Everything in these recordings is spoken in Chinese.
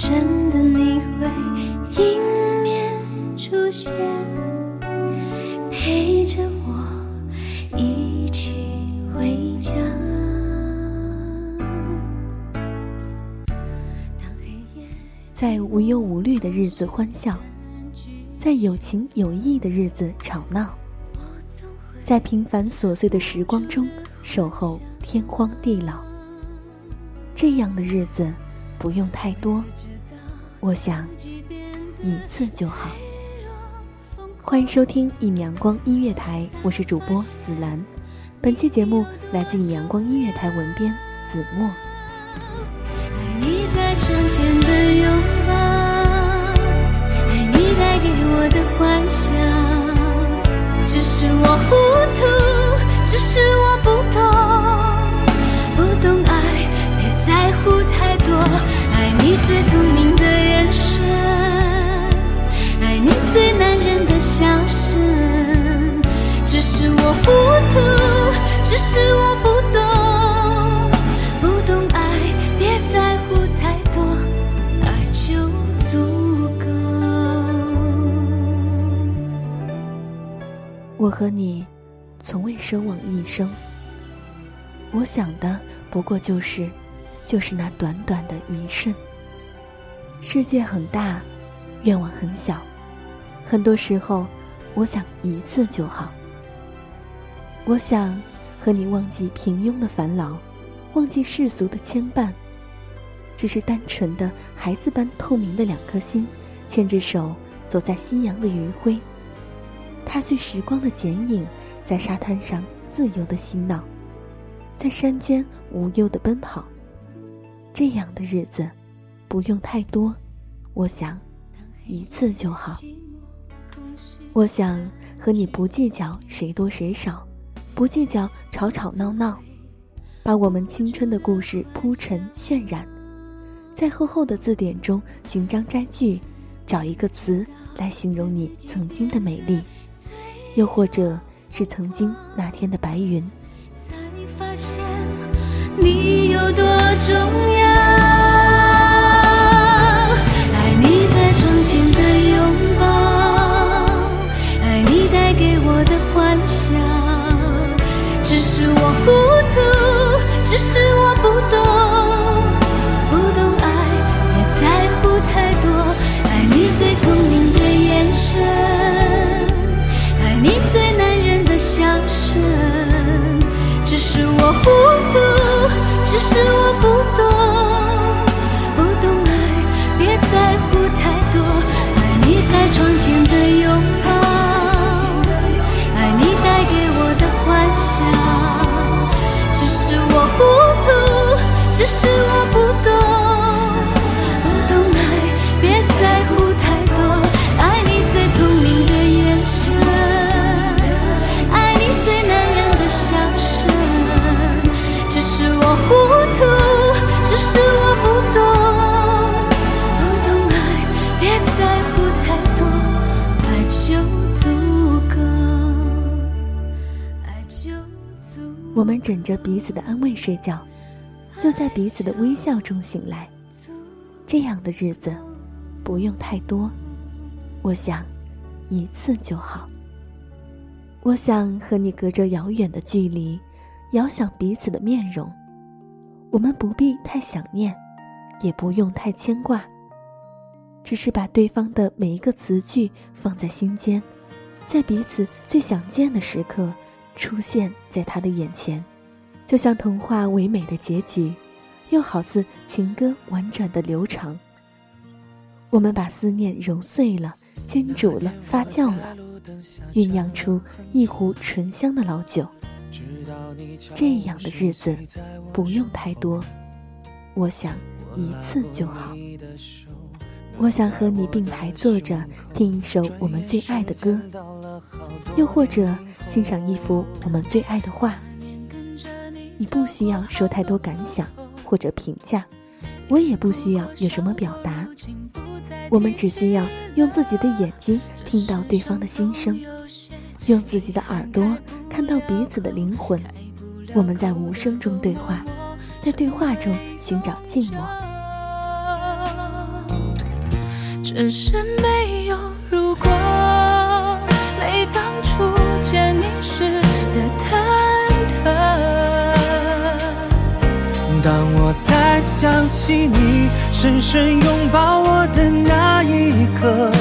真的你会迎面出现，陪着我一起回家在无忧无虑的日子欢笑，在有情有义的日子吵闹，在平凡琐碎的时光中守候天荒地老。这样的日子不用太多，我想一次就好。欢迎收听一阳光音乐台，我是主播紫兰。本期节目来自一阳光音乐台文编子墨。爱你在窗前的拥抱，爱你带给我的幻想。只是我糊涂，只是我不懂，最聪明的眼神，爱你最男人的笑声。只是我糊涂，只是我不懂不懂爱别在乎太多就足够。我和你，从未奢望一生。我想的不过就是，就是那短短的一瞬。世界很大，愿望很小，很多时候，我想一次就好。我想和你忘记平庸的烦恼，忘记世俗的牵绊，只是单纯的孩子般透明的两颗心，牵着手走在夕阳的余晖。踏碎时光的剪影，在沙滩上自由的嬉闹，在山间无忧的奔跑。这样的日子，不用太多，我想，一次就好。我想和你不计较谁多谁少，不计较吵吵闹闹，把我们青春的故事铺陈渲染，在厚厚的字典中寻章摘句，找一个词来形容你曾经的美丽。又或者是曾经那天的白云才发现你有多重是我不懂，我们枕着彼此的安慰睡觉，又在彼此的微笑中醒来。这样的日子，不用太多，我想，一次就好。我想和你隔着遥远的距离，遥想彼此的面容。我们不必太想念，也不用太牵挂，只是把对方的每一个词句放在心间，在彼此最想见的时刻，出现在他的眼前，就像童话唯美的结局。又好似情歌婉转的流长。我们把思念揉碎了、煎煮了、发酵了，酝酿出一壶醇香的老酒。这样的日子不用太多，我想一次就好。我想和你并排坐着，听一首我们最爱的歌，又或者欣赏一幅我们最爱的画。你不需要说太多感想。或者评价，我也不需要有什么表达，我们只需要用自己的眼睛听到对方的心声，用自己的耳朵看到彼此的灵魂。我们在无声中对话，在对话中寻找寂寞。只是没有如果，没当初见你时的忐忑。当我再想起你深深拥抱我的那一刻，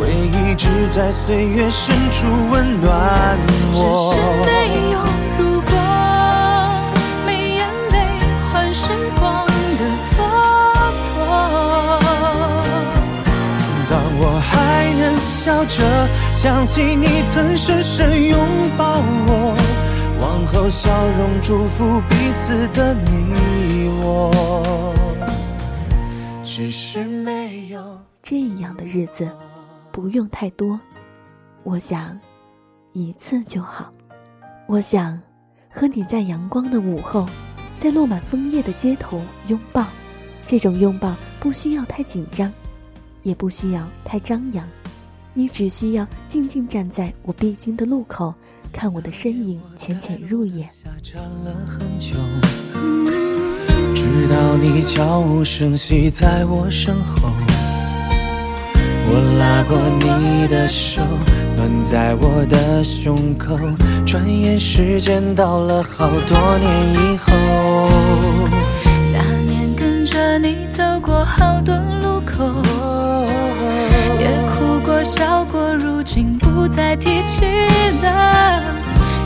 回忆只在岁月深处温暖我。只是没有笑着想起你曾深深拥抱我。往后笑容祝福彼此的你我，只是没有这样的日子，不用太多，我想一次就好。我想和你在阳光的午后，在落满枫叶的街头拥抱，这种拥抱不需要太紧张，也不需要太张扬，你只需要静静站在我必经的路口。看我的身影浅浅入眼，直到你悄无声息在我身后，我拉过你的手，暖在我的胸口。转眼时间到了好多年以后，那年跟着你走过好多路口，笑过，如今不再提起了。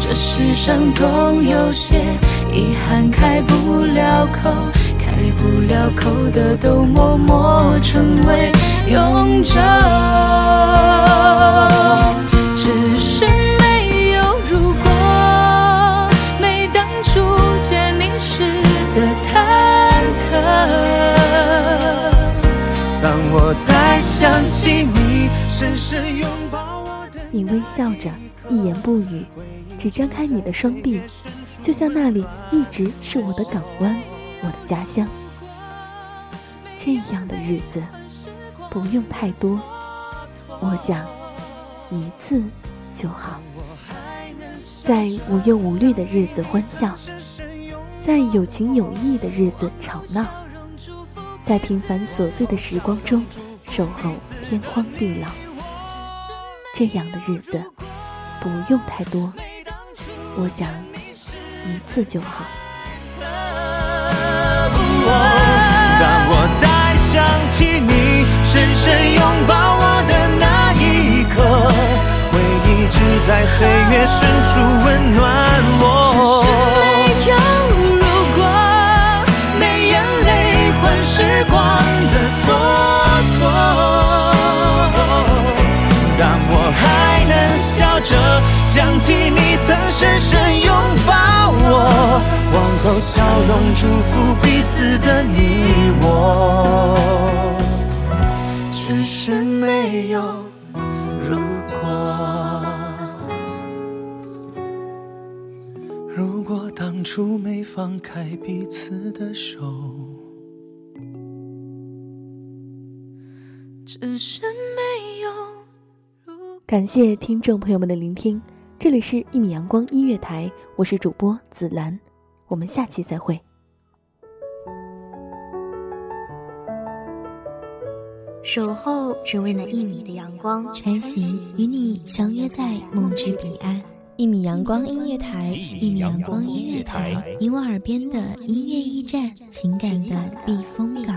这世上总有些遗憾开不了口，开不了口的都默默成为永久。只是我再想起你深深拥抱我的，你微笑着，一言不语。只张开你的双臂，就像那里一直是我的港湾，我的家乡。这样的日子不用太多，我想一次就好。在无忧无虑的日子欢笑，在有情有义的日子吵闹，在平凡琐碎的时光中守候天荒地老。这样的日子不用太多。我想一次就好。当我再想起你深深拥抱我的那一刻，回忆只在岁月深处温暖想起你曾深深拥抱我，往后笑容祝福彼此的你我，只是没有如果。如果当初没放开彼此的手，只是没有。感谢听众朋友们的聆听，这里是《一米阳光音乐台》，我是主播紫兰，我们下期再会。守候只为那一米的阳光，穿行与你相约在梦之彼岸。一米阳光音乐台，一米阳光音乐台，你我耳边的音乐驿站，情感的避风港。